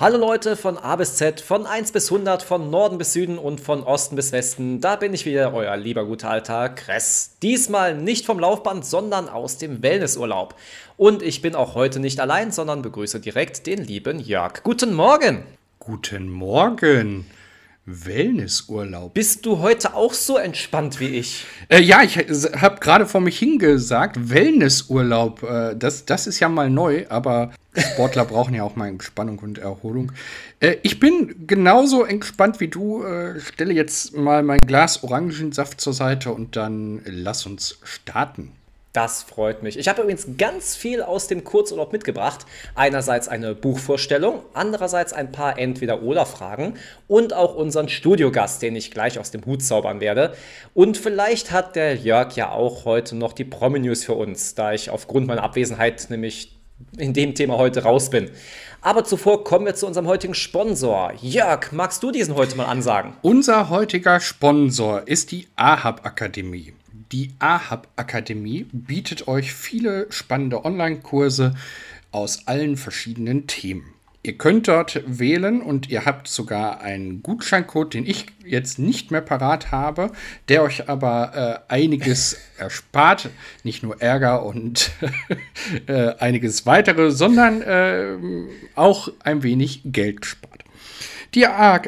Hallo Leute von A bis Z, von 1 bis 100, von Norden bis Süden und von Osten bis Westen. Da bin ich wieder, euer lieber guter alter Kress. Diesmal nicht vom Laufband, sondern aus dem Wellnessurlaub. Und ich bin auch heute nicht allein, sondern begrüße direkt den lieben Jörg. Guten Morgen! Guten Morgen! Wellnessurlaub. Bist du heute auch so entspannt wie ich? Äh, ja, ich habe gerade vor mich hingesagt, Wellnessurlaub. Äh, das, das ist ja mal neu, aber Sportler brauchen ja auch mal Entspannung und Erholung. Äh, ich bin genauso entspannt wie du. Äh, stelle jetzt mal mein Glas Orangensaft zur Seite und dann lass uns starten. Das freut mich. Ich habe übrigens ganz viel aus dem Kurzurlaub mitgebracht. Einerseits eine Buchvorstellung, andererseits ein paar Entweder-Oder-Fragen und auch unseren Studiogast, den ich gleich aus dem Hut zaubern werde. Und vielleicht hat der Jörg ja auch heute noch die Promi-News für uns, da ich aufgrund meiner Abwesenheit nämlich in dem Thema heute raus bin. Aber zuvor kommen wir zu unserem heutigen Sponsor. Jörg, magst du diesen heute mal ansagen? Unser heutiger Sponsor ist die AHAB Akademie. Die AHAB Akademie bietet euch viele spannende Online-Kurse aus allen verschiedenen Themen. Ihr könnt dort wählen und ihr habt sogar einen Gutscheincode, den ich jetzt nicht mehr parat habe, der euch aber äh, einiges erspart. Nicht nur Ärger und äh, einiges weitere, sondern äh, auch ein wenig Geld spart. Die AHAG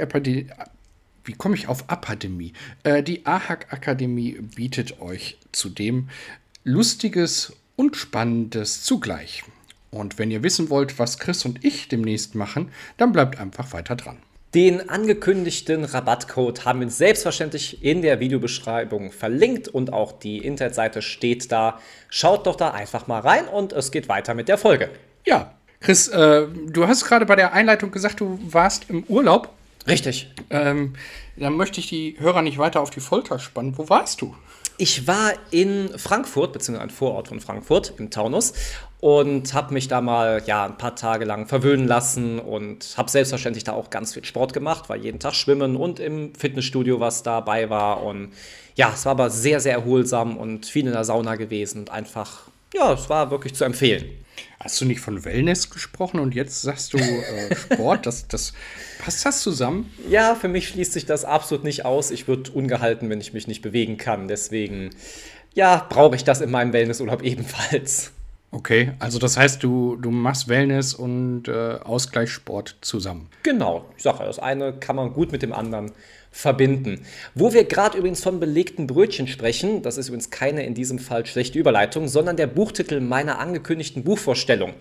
wie komme ich auf Akademie? Äh, die AHAC Akademie bietet euch zudem Lustiges und Spannendes zugleich. Und wenn ihr wissen wollt, was Chris und ich demnächst machen, dann bleibt einfach weiter dran. Den angekündigten Rabattcode haben wir selbstverständlich in der Videobeschreibung verlinkt und auch die Internetseite steht da. Schaut doch da einfach mal rein und es geht weiter mit der Folge. Ja, Chris, äh, du hast gerade bei der Einleitung gesagt, du warst im Urlaub. Richtig. Ähm, dann möchte ich die Hörer nicht weiter auf die Folter spannen. Wo warst du? Ich war in Frankfurt, beziehungsweise ein Vorort von Frankfurt, im Taunus, und habe mich da mal ja, ein paar Tage lang verwöhnen lassen und habe selbstverständlich da auch ganz viel Sport gemacht, war jeden Tag schwimmen und im Fitnessstudio, was dabei war. Und ja, es war aber sehr, sehr erholsam und viel in der Sauna gewesen und einfach, ja, es war wirklich zu empfehlen. Hast du nicht von Wellness gesprochen und jetzt sagst du äh, Sport? das, das, passt das zusammen? Ja, für mich schließt sich das absolut nicht aus. Ich würde ungehalten, wenn ich mich nicht bewegen kann. Deswegen, ja, brauche ich das in meinem Wellnessurlaub ebenfalls. Okay, also das heißt, du, du machst Wellness und äh, Ausgleichssport zusammen. Genau, ich sage das eine kann man gut mit dem anderen verbinden. Wo wir gerade übrigens von belegten Brötchen sprechen, das ist übrigens keine in diesem Fall schlechte Überleitung, sondern der Buchtitel meiner angekündigten Buchvorstellung.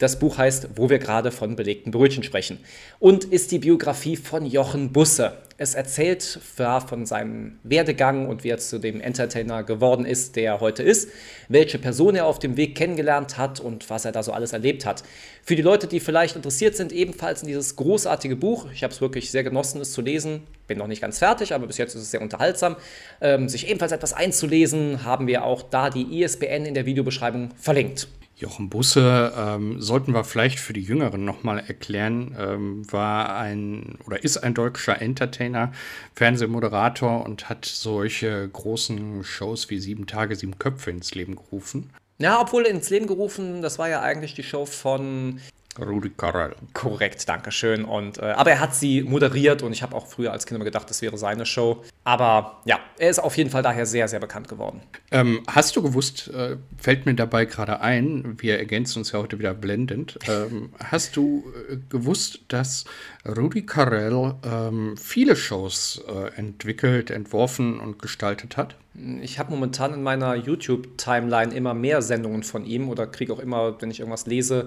Das Buch heißt Wo wir gerade von belegten Brötchen sprechen und ist die Biografie von Jochen Busse. Es erzählt von seinem Werdegang und wie er zu dem Entertainer geworden ist, der er heute ist, welche Person er auf dem Weg kennengelernt hat und was er da so alles erlebt hat. Für die Leute, die vielleicht interessiert sind, ebenfalls in dieses großartige Buch. Ich habe es wirklich sehr genossen, es zu lesen. Bin noch nicht ganz fertig, aber bis jetzt ist es sehr unterhaltsam. Ähm, sich ebenfalls etwas einzulesen, haben wir auch da die ISBN in der Videobeschreibung verlinkt. Jochen Busse, ähm, sollten wir vielleicht für die Jüngeren nochmal erklären, ähm, war ein oder ist ein deutscher Entertainer, Fernsehmoderator und hat solche großen Shows wie Sieben Tage, Sieben Köpfe ins Leben gerufen. Ja, obwohl ins Leben gerufen, das war ja eigentlich die Show von Rudi Carrell. Korrekt, danke schön. Und, äh, aber er hat sie moderiert und ich habe auch früher als Kind immer gedacht, das wäre seine Show. Aber ja, er ist auf jeden Fall daher sehr, sehr bekannt geworden. Ähm, hast du gewusst, äh, fällt mir dabei gerade ein, wir ergänzen uns ja heute wieder blendend, ähm, hast du äh, gewusst, dass Rudi Carrell ähm, viele Shows äh, entwickelt, entworfen und gestaltet hat? Ich habe momentan in meiner YouTube-Timeline immer mehr Sendungen von ihm oder kriege auch immer, wenn ich irgendwas lese,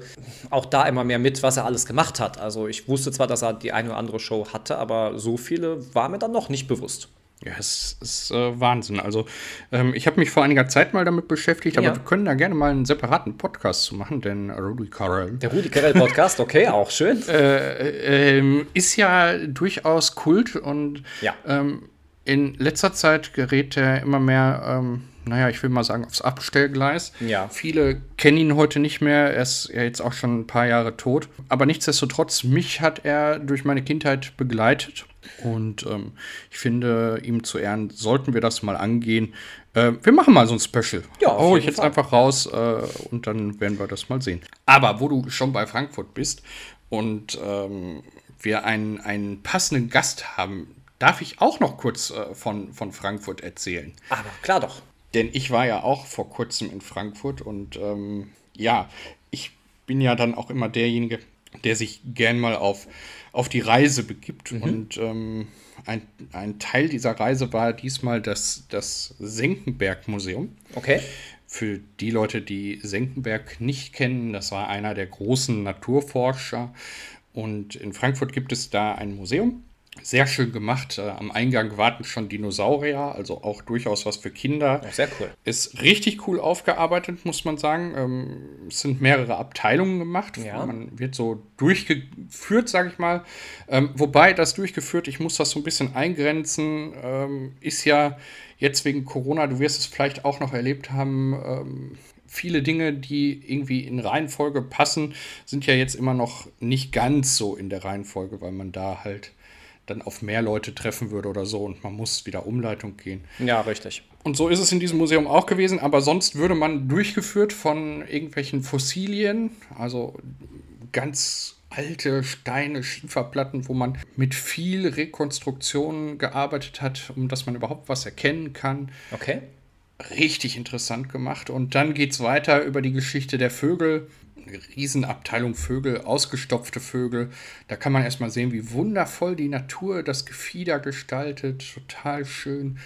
auch da immer mehr mit, was er alles gemacht hat. Also ich wusste zwar, dass er die eine oder andere Show hatte, aber so viele war mir dann noch nicht bewusst. Ja, es ist äh, Wahnsinn. Also, ähm, ich habe mich vor einiger Zeit mal damit beschäftigt, aber ja. wir können da gerne mal einen separaten Podcast zu machen, denn Rudi Carell. Der Rudi Carell Podcast, okay, auch schön. Äh, äh, ist ja durchaus Kult und ja. ähm, in letzter Zeit gerät er immer mehr, ähm, naja, ich will mal sagen, aufs Abstellgleis. Ja. Viele kennen ihn heute nicht mehr. Er ist ja jetzt auch schon ein paar Jahre tot. Aber nichtsdestotrotz, mich hat er durch meine Kindheit begleitet. Und ähm, ich finde, ihm zu Ehren sollten wir das mal angehen. Äh, wir machen mal so ein Special. Ja, oh, ich jetzt Fall. einfach raus äh, und dann werden wir das mal sehen. Aber wo du schon bei Frankfurt bist und ähm, wir einen, einen passenden Gast haben, darf ich auch noch kurz äh, von, von Frankfurt erzählen. Aber klar doch. Denn ich war ja auch vor kurzem in Frankfurt und ähm, ja, ich bin ja dann auch immer derjenige, der sich gern mal auf, auf die Reise begibt. Mhm. Und ähm, ein, ein Teil dieser Reise war diesmal das, das Senckenberg-Museum. Okay. Für die Leute, die Senckenberg nicht kennen, das war einer der großen Naturforscher. Und in Frankfurt gibt es da ein Museum. Sehr schön gemacht. Äh, am Eingang warten schon Dinosaurier, also auch durchaus was für Kinder. sehr cool. Ist richtig cool aufgearbeitet, muss man sagen. Ähm, es sind mehrere Abteilungen gemacht. Ja. Man wird so durchgeführt, sage ich mal. Ähm, wobei das durchgeführt, ich muss das so ein bisschen eingrenzen, ähm, ist ja jetzt wegen Corona, du wirst es vielleicht auch noch erlebt haben, viele Dinge, die irgendwie in Reihenfolge passen, sind ja jetzt immer noch nicht ganz so in der Reihenfolge, weil man da halt dann auf mehr Leute treffen würde oder so und man muss wieder Umleitung gehen. Ja, richtig. Und so ist es in diesem Museum auch gewesen, aber sonst würde man durchgeführt von irgendwelchen Fossilien, also ganz alte Steine, Schieferplatten, wo man mit viel Rekonstruktion gearbeitet hat, um dass man überhaupt was erkennen kann. Okay. Richtig interessant gemacht. Und dann geht es weiter über die Geschichte der Vögel Riesenabteilung Vögel, ausgestopfte Vögel. Da kann man erstmal sehen, wie wundervoll die Natur das Gefieder gestaltet. Total schön.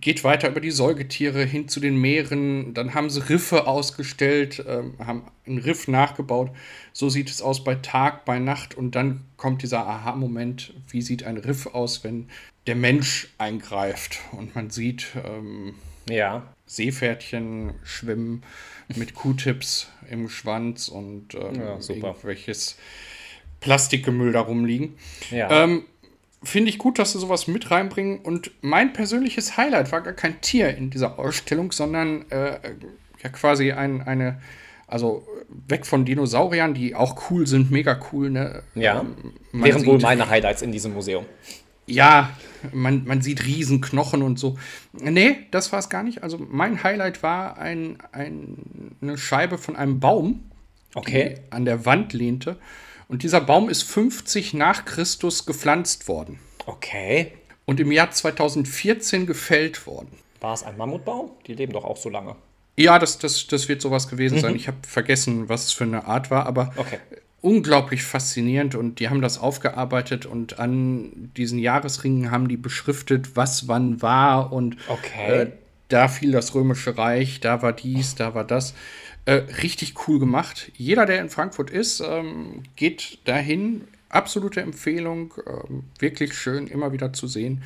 Geht weiter über die Säugetiere hin zu den Meeren. Dann haben sie Riffe ausgestellt, ähm, haben einen Riff nachgebaut. So sieht es aus bei Tag, bei Nacht. Und dann kommt dieser Aha-Moment. Wie sieht ein Riff aus, wenn der Mensch eingreift und man sieht ähm, ja. Seepferdchen schwimmen mit Q-Tips im Schwanz und ähm, ja, irgendwelches Plastikgemüll da rumliegen. Ja. Ähm, Finde ich gut, dass sie sowas mit reinbringen. Und mein persönliches Highlight war gar kein Tier in dieser Ausstellung, sondern äh, ja quasi ein, eine, also weg von Dinosauriern, die auch cool sind, mega cool. Ne? Ja, ähm, wären wohl meine Highlights in diesem Museum. Ja, man, man sieht Riesenknochen und so. Nee, das war es gar nicht. Also mein Highlight war ein, ein, eine Scheibe von einem Baum, okay. die an der Wand lehnte. Und dieser Baum ist 50 nach Christus gepflanzt worden. Okay. Und im Jahr 2014 gefällt worden. War es ein Mammutbaum? Die leben doch auch so lange. Ja, das, das, das wird sowas gewesen mhm. sein. Ich habe vergessen, was es für eine Art war, aber okay unglaublich faszinierend und die haben das aufgearbeitet und an diesen Jahresringen haben die beschriftet, was wann war und okay. äh, da fiel das Römische Reich, da war dies, da war das. Äh, richtig cool gemacht. Jeder, der in Frankfurt ist, ähm, geht dahin. Absolute Empfehlung. Ähm, wirklich schön, immer wieder zu sehen.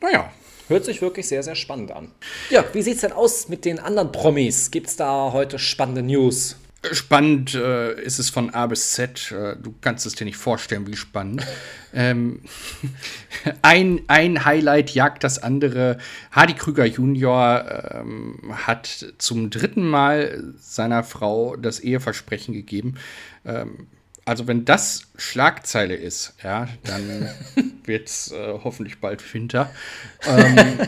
Naja, Hört sich wirklich sehr, sehr spannend an. Ja, wie sieht es denn aus mit den anderen Promis? Gibt es da heute spannende News? Spannend äh, ist es von A bis Z. Äh, du kannst es dir nicht vorstellen, wie spannend. ähm, ein, ein Highlight jagt das andere. Hardy Krüger Junior ähm, hat zum dritten Mal seiner Frau das Eheversprechen gegeben. Ähm, also wenn das Schlagzeile ist, ja, dann wird es äh, hoffentlich bald Winter. Ähm,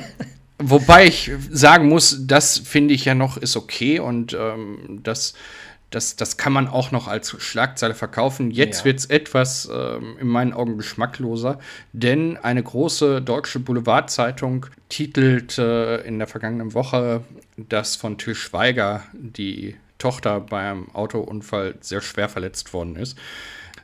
wobei ich sagen muss, das finde ich ja noch ist okay und ähm, das das, das kann man auch noch als Schlagzeile verkaufen. Jetzt ja. wird es etwas ähm, in meinen Augen geschmackloser, denn eine große deutsche Boulevardzeitung titelt äh, in der vergangenen Woche, dass von Till Schweiger die Tochter beim Autounfall sehr schwer verletzt worden ist.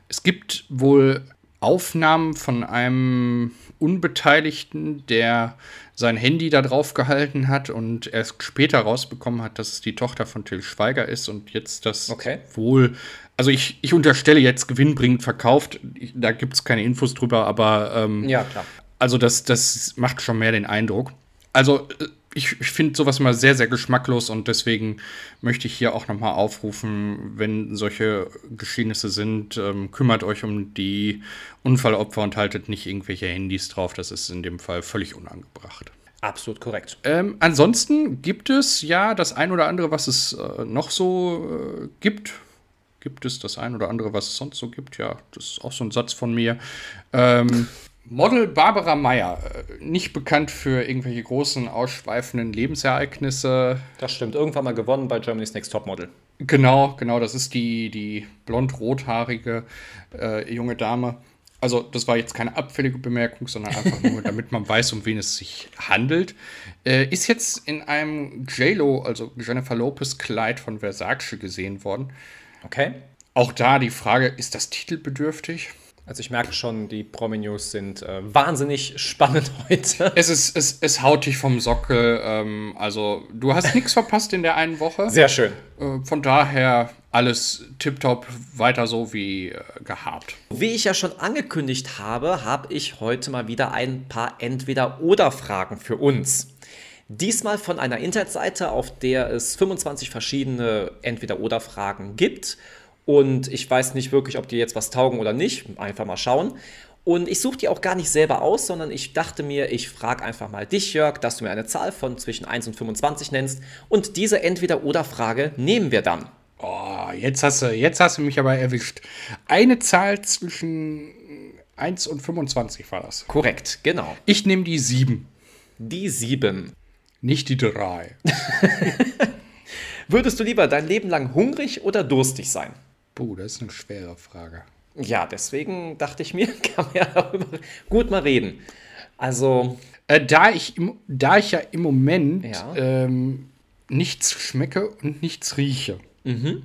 Es gibt wohl Aufnahmen von einem Unbeteiligten, der sein Handy da drauf gehalten hat und erst später rausbekommen hat, dass es die Tochter von Till Schweiger ist und jetzt das okay. wohl, also ich, ich unterstelle jetzt gewinnbringend verkauft, da gibt es keine Infos drüber, aber ähm, ja, klar. Also das, das macht schon mehr den Eindruck. Also äh, ich, ich finde sowas immer sehr, sehr geschmacklos und deswegen möchte ich hier auch nochmal aufrufen, wenn solche Geschehnisse sind, ähm, kümmert euch um die Unfallopfer und haltet nicht irgendwelche Handys drauf. Das ist in dem Fall völlig unangebracht. Absolut korrekt. Ähm, ansonsten gibt es ja das ein oder andere, was es äh, noch so äh, gibt. Gibt es das ein oder andere, was es sonst so gibt? Ja, das ist auch so ein Satz von mir. Ähm, Model Barbara Meyer, äh, nicht bekannt für irgendwelche großen, ausschweifenden Lebensereignisse. Das stimmt, irgendwann mal gewonnen bei Germany's Next Topmodel. Genau, genau, das ist die, die blond-rothaarige äh, junge Dame. Also, das war jetzt keine abfällige Bemerkung, sondern einfach nur, damit man weiß, um wen es sich handelt. Äh, ist jetzt in einem J-Lo, also Jennifer Lopez Kleid von Versace gesehen worden. Okay. Auch da die Frage, ist das titelbedürftig? Also ich merke schon, die Promi-News sind äh, wahnsinnig spannend heute. Es, ist, es, es haut dich vom Sockel. Ähm, also du hast nichts verpasst in der einen Woche. Sehr schön. Äh, von daher alles tiptop, weiter so wie äh, gehabt. Wie ich ja schon angekündigt habe, habe ich heute mal wieder ein paar Entweder-Oder-Fragen für uns. Diesmal von einer Internetseite, auf der es 25 verschiedene Entweder-Oder-Fragen gibt. Und ich weiß nicht wirklich, ob die jetzt was taugen oder nicht. Einfach mal schauen. Und ich suche die auch gar nicht selber aus, sondern ich dachte mir, ich frage einfach mal dich, Jörg, dass du mir eine Zahl von zwischen 1 und 25 nennst. Und diese Entweder-Oder-Frage nehmen wir dann. Oh, jetzt hast, du, jetzt hast du mich aber erwischt. Eine Zahl zwischen 1 und 25 war das. Korrekt, genau. Ich nehme die 7. Die 7. Nicht die 3. Würdest du lieber dein Leben lang hungrig oder durstig sein? Puh, das ist eine schwere Frage. Ja, deswegen dachte ich mir, kann man ja darüber gut mal reden. Also. Äh, da, ich im, da ich ja im Moment Ja. Ähm, nichts schmecke und nichts rieche, Mhm.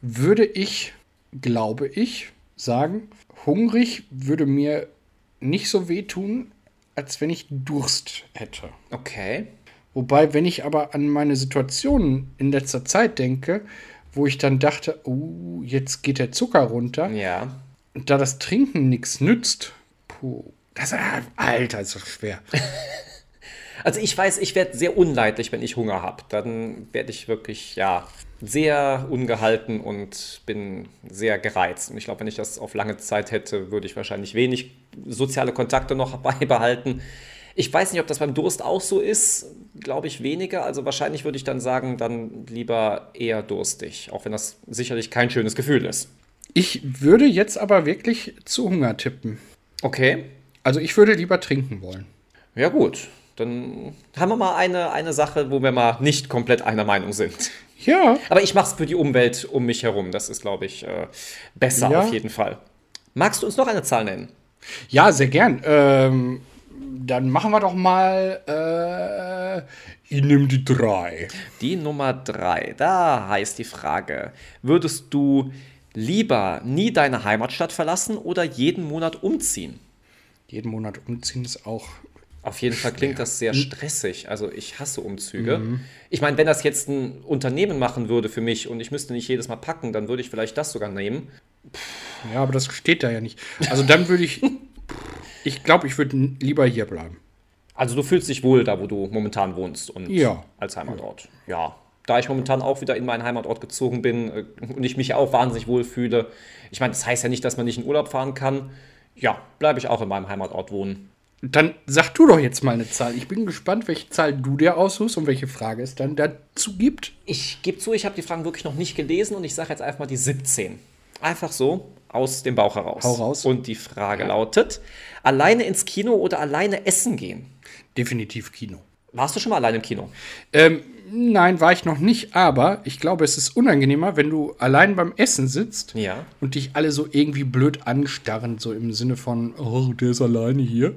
würde ich, glaube ich, sagen, hungrig würde mir nicht so wehtun, als wenn ich Durst hätte. Okay. Wobei, wenn ich aber an meine Situation in letzter Zeit denke, wo ich dann dachte, oh, jetzt geht der Zucker runter, Ja. und da das Trinken nichts nützt, puh, das, Alter, ist so schwer. Also ich weiß, ich werde sehr unleidlich, wenn ich Hunger habe. Dann werde ich wirklich, ja, sehr ungehalten und bin sehr gereizt. Und ich glaube, wenn ich das auf lange Zeit hätte, würde ich wahrscheinlich wenig soziale Kontakte noch beibehalten. Ich weiß nicht, ob das beim Durst auch so ist. Glaube ich weniger. Also wahrscheinlich würde ich dann sagen, dann lieber eher durstig. Auch wenn das sicherlich kein schönes Gefühl ist. Ich würde jetzt aber wirklich zu Hunger tippen. Okay. Also ich würde lieber trinken wollen. Ja gut. Dann haben wir mal eine, eine Sache, wo wir mal nicht komplett einer Meinung sind. Ja, Aber ich mache es für die Umwelt um mich herum. Das ist, glaube ich, äh, besser Ja. auf jeden Fall. Magst du uns noch eine Zahl nennen? ja, sehr gern. Ähm, dann machen wir doch mal, äh, ich nehme die drei. Die Nummer drei. Da heißt die Frage: Würdest du lieber nie deine Heimatstadt verlassen oder jeden Monat umziehen? Jeden Monat umziehen ist auch Auf jeden Fall klingt das sehr stressig. Also ich hasse Umzüge. Ich meine, wenn das jetzt ein Unternehmen machen würde für mich und ich müsste nicht jedes Mal packen, dann würde ich vielleicht das sogar nehmen. Ja, aber das steht da ja nicht. Also dann würde ich. Ich glaube, ich würde lieber hier bleiben. Also du fühlst dich wohl da, wo du momentan wohnst und Ja. als Heimatort. Ja. Da ich momentan auch wieder in meinen Heimatort gezogen bin äh, und ich mich auch wahnsinnig wohl fühle. Ich meine, das heißt ja nicht, dass man nicht in Urlaub fahren kann. Ja, bleibe ich auch in meinem Heimatort wohnen. Dann sag du doch jetzt mal eine Zahl. Ich bin gespannt, welche Zahl du dir aussuchst und welche Frage es dann dazu gibt. Ich gebe zu, ich habe die Fragen wirklich noch nicht gelesen und ich sage jetzt einfach mal die 17. Einfach so aus dem Bauch heraus. Hau raus. Und die Frage lautet: Alleine ins Kino oder alleine essen gehen? Definitiv Kino. Warst du schon mal alleine im Kino? Ähm, nein, war ich noch nicht, aber ich glaube, es ist unangenehmer, wenn du allein beim Essen sitzt Ja. und dich alle so irgendwie blöd anstarren, so im Sinne von, oh, der ist alleine hier.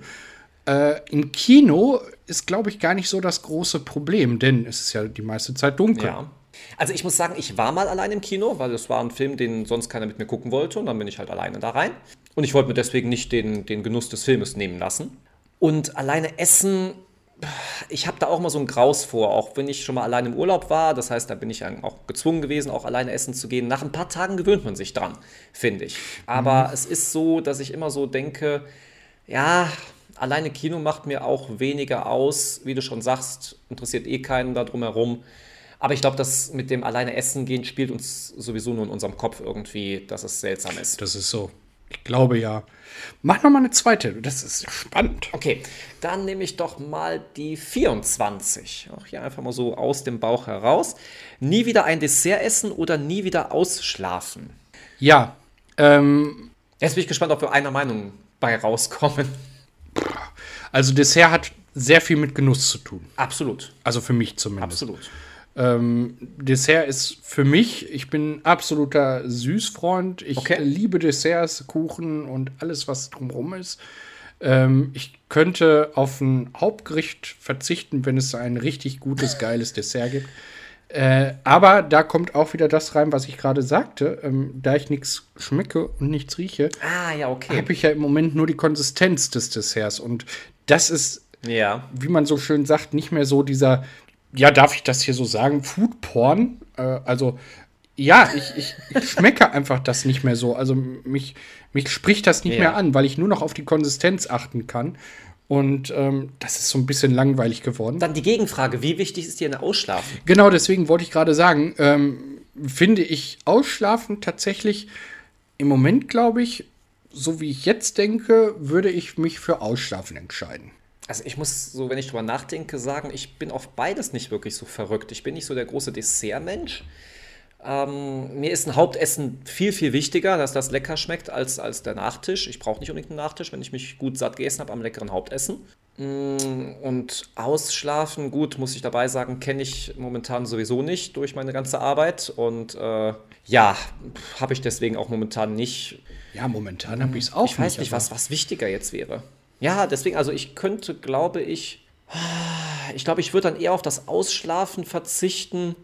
Äh, Im Kino ist, glaube ich, gar nicht so das große Problem, denn es ist ja die meiste Zeit dunkel. Ja. Also ich muss sagen, ich war mal allein im Kino, weil es war ein Film, den sonst keiner mit mir gucken wollte und dann bin ich halt alleine da rein. Und ich wollte mir deswegen nicht den, den Genuss des Filmes nehmen lassen. Und alleine essen, ich habe da auch mal so ein Graus vor, auch wenn ich schon mal allein im Urlaub war. Das heißt, da bin ich dann auch gezwungen gewesen, auch alleine essen zu gehen. Nach ein paar Tagen gewöhnt man sich dran, finde ich. Aber es ist so, dass ich immer so denke, ja, alleine Kino macht mir auch weniger aus. Wie du schon sagst, interessiert eh keinen da drumherum. Aber ich glaube, das mit dem alleine essen gehen spielt uns sowieso nur in unserem Kopf irgendwie, dass es seltsam ist. Das ist so. Ich glaube ja. Mach noch mal eine zweite. Das ist spannend. Okay, dann nehme ich doch mal die 24. Auch hier einfach mal so aus dem Bauch heraus. Nie wieder ein Dessert essen oder nie wieder ausschlafen. Ja. Ähm, Jetzt bin ich gespannt, ob wir einer Meinung bei rauskommen. also Dessert hat sehr viel mit Genuss zu tun. Absolut, Also für mich zumindest. absolut. Ähm, Dessert ist für mich, ich bin absoluter Süßfreund. Ich okay. liebe Desserts, Kuchen und alles, was drumherum ist. Ähm, ich könnte auf ein Hauptgericht verzichten, wenn es ein richtig gutes, geiles Dessert gibt. Äh, aber da kommt auch wieder das rein, was ich gerade sagte. Ähm, da ich nichts schmecke und nichts rieche, ah, ja, okay. habe ich ja im Moment nur die Konsistenz des Desserts. Und das ist, ja. wie man so schön sagt, nicht mehr so dieser, ja, darf ich das hier so sagen, Foodporn. Äh, also, ja, ich, ich, ich schmecke einfach das nicht mehr so. Also, mich, mich spricht das nicht ja. mehr an, weil ich nur noch auf die Konsistenz achten kann. Und ähm, das ist so ein bisschen langweilig geworden. Dann die Gegenfrage: Wie wichtig ist dir ein Ausschlafen? Genau, deswegen wollte ich gerade sagen, ähm, finde ich Ausschlafen tatsächlich im Moment, glaube ich, so wie ich jetzt denke, würde ich mich für Ausschlafen entscheiden. Also ich muss so, wenn ich drüber nachdenke, sagen, ich bin auf beides nicht wirklich so verrückt. Ich bin nicht so der große Dessertmensch. Ähm, mir ist ein Hauptessen viel, viel wichtiger, dass das lecker schmeckt, als, als der Nachtisch. Ich brauche nicht unbedingt einen Nachtisch, wenn ich mich gut satt gegessen habe am leckeren Hauptessen. Mm, und ausschlafen, gut, muss ich dabei sagen, kenne ich momentan sowieso nicht durch meine ganze Arbeit. Und äh, ja, habe ich deswegen auch momentan nicht. Ja, momentan habe ich es auch. Ich weiß nicht, was, was wichtiger jetzt wäre. Ja, deswegen, also ich könnte, glaube ich, ich glaube, ich würde dann eher auf das Ausschlafen verzichten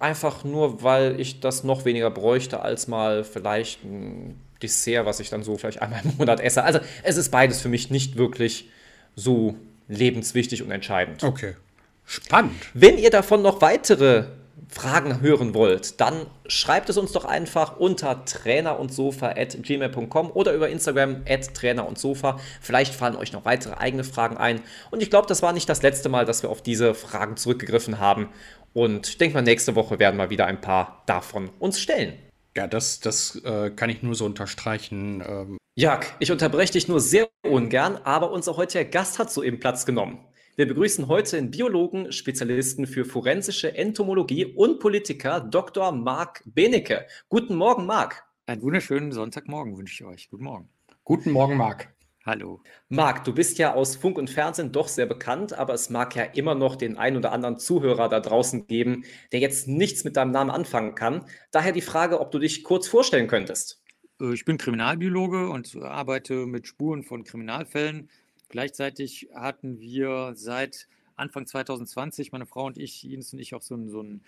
Einfach nur, weil ich das noch weniger bräuchte als mal vielleicht ein Dessert, was ich dann so vielleicht einmal im Monat esse. Also es ist beides für mich nicht wirklich so lebenswichtig und entscheidend. Okay. Spannend. Wenn ihr davon noch weitere Fragen hören wollt, dann schreibt es uns doch einfach unter trainerundsofa.gmail.com oder über Instagram at trainerundsofa. Vielleicht fallen euch noch weitere eigene Fragen ein. Und ich glaube, das war nicht das letzte Mal, dass wir auf diese Fragen zurückgegriffen haben. Und ich denke mal, nächste Woche werden wir wieder ein paar davon uns stellen. Ja, das, das äh, kann ich nur so unterstreichen. Ähm. Jörg, ich unterbreche dich nur sehr ungern, aber unser heutiger Gast hat soeben Platz genommen. Wir begrüßen heute den Biologen, Spezialisten für forensische Entomologie und Politiker, Dr. Marc Benecke. Guten Morgen, Marc. Einen wunderschönen Sonntagmorgen wünsche ich euch. Guten Morgen. Guten Morgen, Marc. Hallo. Marc, du bist ja aus Funk und Fernsehen doch sehr bekannt, aber es mag ja immer noch den ein oder anderen Zuhörer da draußen geben, der jetzt nichts mit deinem Namen anfangen kann. Daher die Frage, ob du dich kurz vorstellen könntest. Äh, ich bin Kriminalbiologe und arbeite mit Spuren von Kriminalfällen. Gleichzeitig hatten wir seit Anfang 2020, meine Frau und ich, Ines und ich, auch so einen, so einen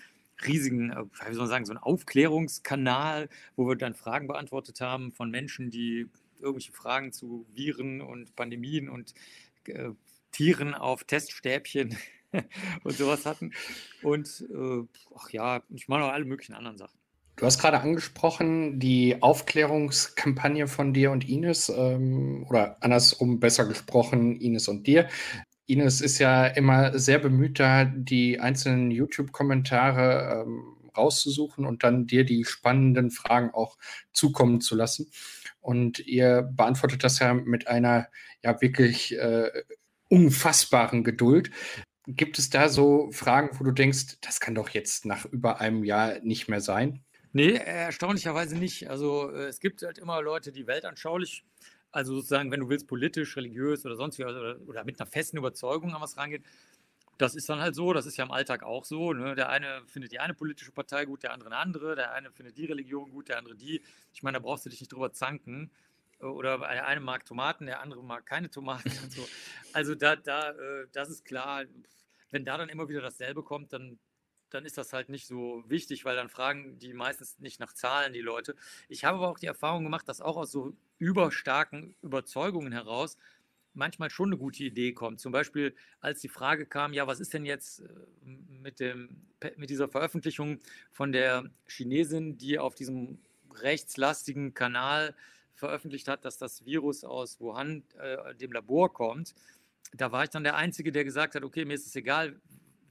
riesigen, äh, wie soll man sagen, so einen Aufklärungskanal, wo wir dann Fragen beantwortet haben von Menschen, die irgendwelche Fragen zu Viren und Pandemien und äh, Tieren auf Teststäbchen und sowas hatten. Und äh, ach ja, ich mache auch alle möglichen anderen Sachen. Du hast gerade angesprochen, die Aufklärungskampagne von dir und Ines, ähm, oder andersrum besser gesprochen, Ines und dir. Ines ist ja immer sehr bemüht, da die einzelnen YouTube-Kommentare ähm, rauszusuchen und dann dir die spannenden Fragen auch zukommen zu lassen. Und ihr beantwortet das ja mit einer ja wirklich äh, unfassbaren Geduld. Gibt es da so Fragen, wo du denkst, das kann doch jetzt nach über einem Jahr nicht mehr sein? Nee, erstaunlicherweise nicht. Also äh, es gibt halt immer Leute, die weltanschaulich, also sozusagen, wenn du willst, politisch, religiös oder sonst wie, oder, oder mit einer festen Überzeugung an was rangehen, das ist dann halt so, das ist ja im Alltag auch so. Ne? Der eine findet die eine politische Partei gut, der andere eine andere, der eine findet die Religion gut, der andere die. Ich meine, da brauchst du dich nicht drüber zanken. Oder der eine mag Tomaten, der andere mag keine Tomaten so. Also da, da, äh, das ist klar. Wenn da dann immer wieder dasselbe kommt, dann, dann ist das halt nicht so wichtig, weil dann fragen die meistens nicht nach Zahlen, die Leute. Ich habe aber auch die Erfahrung gemacht, dass auch aus so überstarken Überzeugungen heraus manchmal schon eine gute Idee kommt. Zum Beispiel, als die Frage kam, ja, was ist denn jetzt äh, mit, dem, mit dieser Veröffentlichung von der Chinesin, die auf diesem rechtslastigen Kanal veröffentlicht hat, dass das Virus aus Wuhan, äh, dem Labor, kommt. Da war ich dann der Einzige, der gesagt hat, okay, mir ist es egal,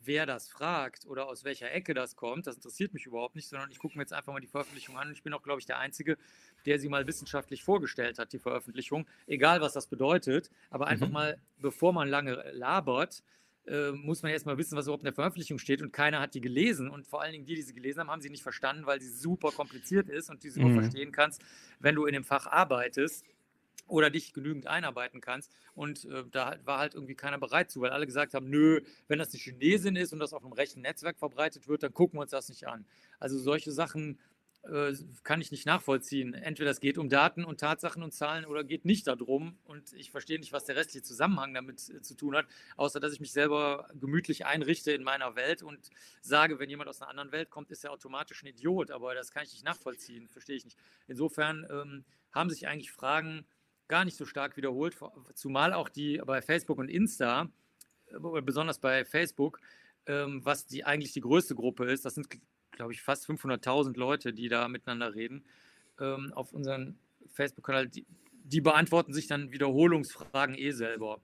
wer das fragt oder aus welcher Ecke das kommt, das interessiert mich überhaupt nicht, sondern ich gucke mir jetzt einfach mal die Veröffentlichung an. Ich bin auch, glaube ich, der Einzige, der sie mal wissenschaftlich vorgestellt hat, die Veröffentlichung, egal was das bedeutet, aber einfach mhm. mal, bevor man lange labert, äh, muss man erstmal wissen, was überhaupt in der Veröffentlichung steht und keiner hat die gelesen und vor allen Dingen die, die sie gelesen haben, haben sie nicht verstanden, weil sie super kompliziert ist und die du mhm. nur verstehen kannst, wenn du in dem Fach arbeitest. Oder dich genügend einarbeiten kannst. Und äh, da war halt irgendwie keiner bereit zu, weil alle gesagt haben, nö, wenn das eine Chinesin ist und das auf einem rechten Netzwerk verbreitet wird, dann gucken wir uns das nicht an. Also solche Sachen äh, kann ich nicht nachvollziehen. Entweder es geht um Daten und Tatsachen und Zahlen oder geht nicht darum. Und ich verstehe nicht, was der restliche Zusammenhang damit äh, zu tun hat, außer dass ich mich selber gemütlich einrichte in meiner Welt und sage, wenn jemand aus einer anderen Welt kommt, ist er automatisch ein Idiot. Aber das kann ich nicht nachvollziehen, verstehe ich nicht. Insofern ähm, haben sich eigentlich Fragen gar nicht so stark wiederholt, zumal auch die bei Facebook und Insta, äh, besonders bei Facebook, ähm, was die eigentlich die größte Gruppe ist, das sind glaube ich, fast 500.000 Leute, die da miteinander reden, ähm, auf unseren Facebook-Kanal, die, die beantworten sich dann Wiederholungsfragen eh selber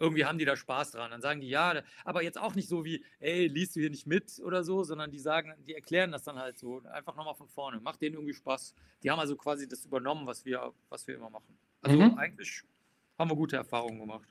irgendwie haben die da Spaß dran. Dann sagen die, ja, aber jetzt auch nicht so wie, ey, liest du hier nicht mit oder so, sondern die sagen, die erklären das dann halt so, einfach nochmal von vorne. Macht denen irgendwie Spaß. Die haben also quasi das übernommen, was wir, was wir immer machen. Also mhm. eigentlich haben wir gute Erfahrungen gemacht.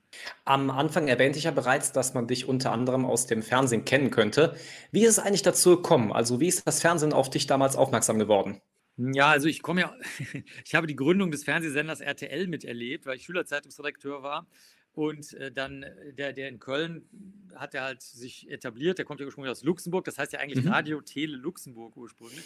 Am Anfang erwähnte ich ja bereits, dass man dich unter anderem aus dem Fernsehen kennen könnte. Wie ist es eigentlich dazu gekommen? Also wie ist das Fernsehen auf dich damals aufmerksam geworden? Ja, also ich komme ja, ich habe die Gründung des Fernsehsenders RTL miterlebt, weil ich Schülerzeitungsredakteur war. Und äh, dann äh, der, der in Köln hat er halt sich etabliert, der kommt ja ursprünglich aus Luxemburg, das heißt ja eigentlich mhm. Radio Tele Luxemburg ursprünglich.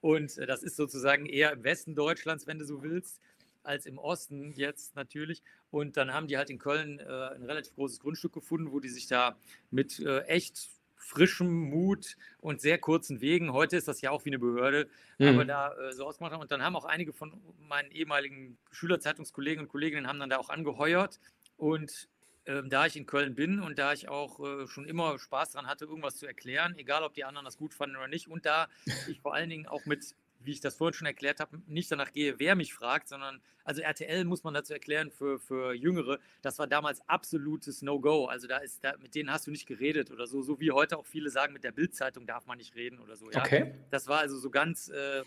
Und äh, das ist sozusagen eher im Westen Deutschlands, wenn du so willst als im Osten jetzt natürlich. Und dann haben die halt in Köln äh, ein relativ großes Grundstück gefunden, wo die sich da mit äh, echt frischem Mut und sehr kurzen Wegen, heute ist das ja auch wie eine Behörde, mhm. aber da äh, so ausgemacht haben. Und dann haben auch einige von meinen ehemaligen Schülerzeitungskollegen und Kolleginnen haben dann da auch angeheuert. Und ähm, da ich in Köln bin und da ich auch äh, schon immer Spaß daran hatte, irgendwas zu erklären, egal ob die anderen das gut fanden oder nicht, und da ich vor allen Dingen auch mit wie ich das vorhin schon erklärt habe, nicht danach gehe, wer mich fragt, sondern, also RTL muss man dazu erklären für, für Jüngere, das war damals absolutes No-Go. Also da ist, da, mit denen hast du nicht geredet oder so, so wie heute auch viele sagen, mit der Bildzeitung darf man nicht reden oder so. Ja? Okay. Das war also so ganz, äh,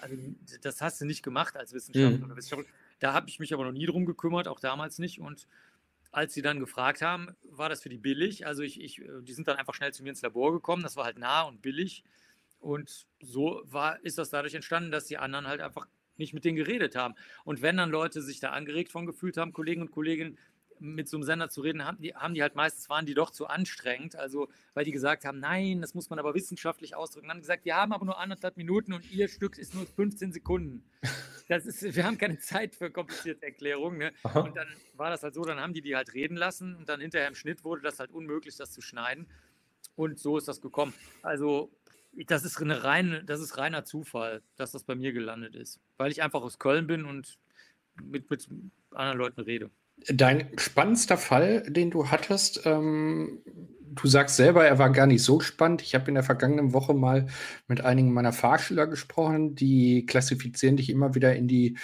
also das hast du nicht gemacht als Wissenschaftler mhm. oder Wissenschaftler. Da habe ich mich aber noch nie drum gekümmert, auch damals nicht. Und als sie dann gefragt haben, war das für die billig. Also ich, ich, die sind dann einfach schnell zu mir ins Labor gekommen. Das war halt nah und billig. Und so war, ist das dadurch entstanden, dass die anderen halt einfach nicht mit denen geredet haben. Und wenn dann Leute sich da angeregt von gefühlt haben, Kollegen und Kolleginnen, mit so einem Sender zu reden, haben die, haben die halt meistens, waren die doch zu anstrengend, also weil die gesagt haben, nein, das muss man aber wissenschaftlich ausdrücken. Dann haben gesagt, wir haben aber nur anderthalb Minuten und ihr Stück ist nur 15 Sekunden. Das ist, wir haben keine Zeit für komplizierte Erklärungen. Ne? Und dann war das halt so, dann haben die die halt reden lassen und dann hinterher im Schnitt wurde das halt unmöglich, das zu schneiden. Und so ist das gekommen. Also das ist, eine reine, das ist reiner Zufall, dass das bei mir gelandet ist. Weil ich einfach aus Köln bin und mit, mit anderen Leuten rede. Dein spannendster Fall, den du hattest, ähm, du sagst selber, er war gar nicht so spannend. Ich habe in der vergangenen Woche mal mit einigen meiner Fahrschüler gesprochen, die klassifizieren dich immer wieder in die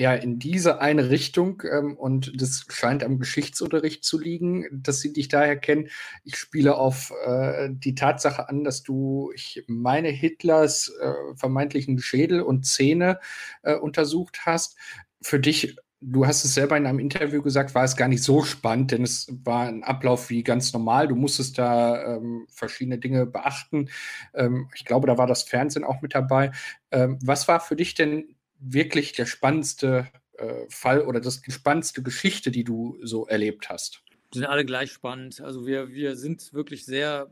ja in diese eine Richtung ähm, und das scheint am Geschichtsunterricht zu liegen, dass sie dich daher kennen. Ich spiele auf äh, die Tatsache an, dass du, ich meine, Hitlers äh, vermeintlichen Schädel und Zähne äh, untersucht hast. Für dich, du hast es selber in einem Interview gesagt, war es gar nicht so spannend, denn es war ein Ablauf wie ganz normal. Du musstest da ähm, verschiedene Dinge beachten. Ähm, ich glaube, da war das Fernsehen auch mit dabei. Ähm, was war für dich denn wirklich der spannendste äh, Fall oder das spannendste Geschichte, die du so erlebt hast? Sind alle gleich spannend. Also wir, wir sind wirklich sehr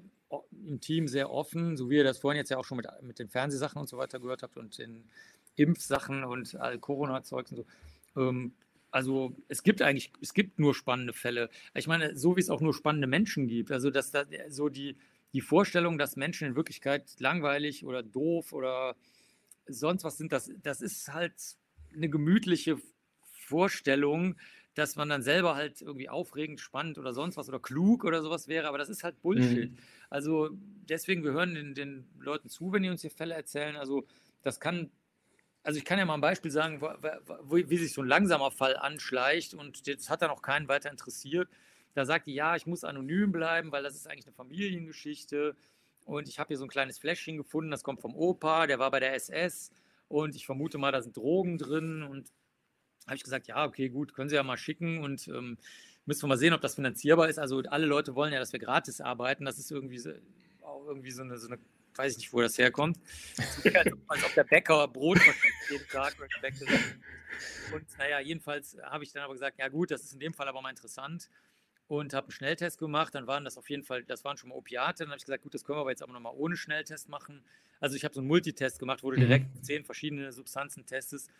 im Team sehr offen, so wie ihr das vorhin jetzt ja auch schon mit, mit den Fernsehsachen und so weiter gehört habt und den Impfsachen und all Corona-Zeugs und so. Ähm, also es gibt eigentlich, es gibt nur spannende Fälle. Ich meine, so wie es auch nur spannende Menschen gibt. Also dass da so die, die Vorstellung, dass Menschen in Wirklichkeit langweilig oder doof oder sonst was sind, das, das ist halt eine gemütliche Vorstellung, dass man dann selber halt irgendwie aufregend, spannend oder sonst was oder klug oder sowas wäre, aber das ist halt Bullshit. Mhm. Also deswegen, wir hören den, den Leuten zu, wenn die uns hier Fälle erzählen. Also das kann, also ich kann ja mal ein Beispiel sagen, wo, wo, wie sich so ein langsamer Fall anschleicht und jetzt hat er noch keinen weiter interessiert. Da sagt die, ja, ich muss anonym bleiben, weil das ist eigentlich eine Familiengeschichte. Und ich habe hier so ein kleines Fläschchen gefunden, das kommt vom Opa, der war bei der SS und ich vermute mal, da sind Drogen drin. Und habe ich gesagt, ja, okay, gut, können Sie ja mal schicken und ähm, müssen wir mal sehen, ob das finanzierbar ist. Also alle Leute wollen ja, dass wir gratis arbeiten. Das ist irgendwie so, auch irgendwie so eine, so eine weiß ich nicht, wo das herkommt. als, als ob der Bäcker Brot jeden Tag. Und naja, jedenfalls habe ich dann aber gesagt, ja gut, das ist in dem Fall aber mal interessant und habe einen Schnelltest gemacht. Dann waren das auf jeden Fall, das waren schon mal Opiate. Dann habe ich gesagt, gut, das können wir aber jetzt aber nochmal ohne Schnelltest machen. Also ich habe so einen Multitest gemacht, du mhm. direkt zehn verschiedene Substanzen testest.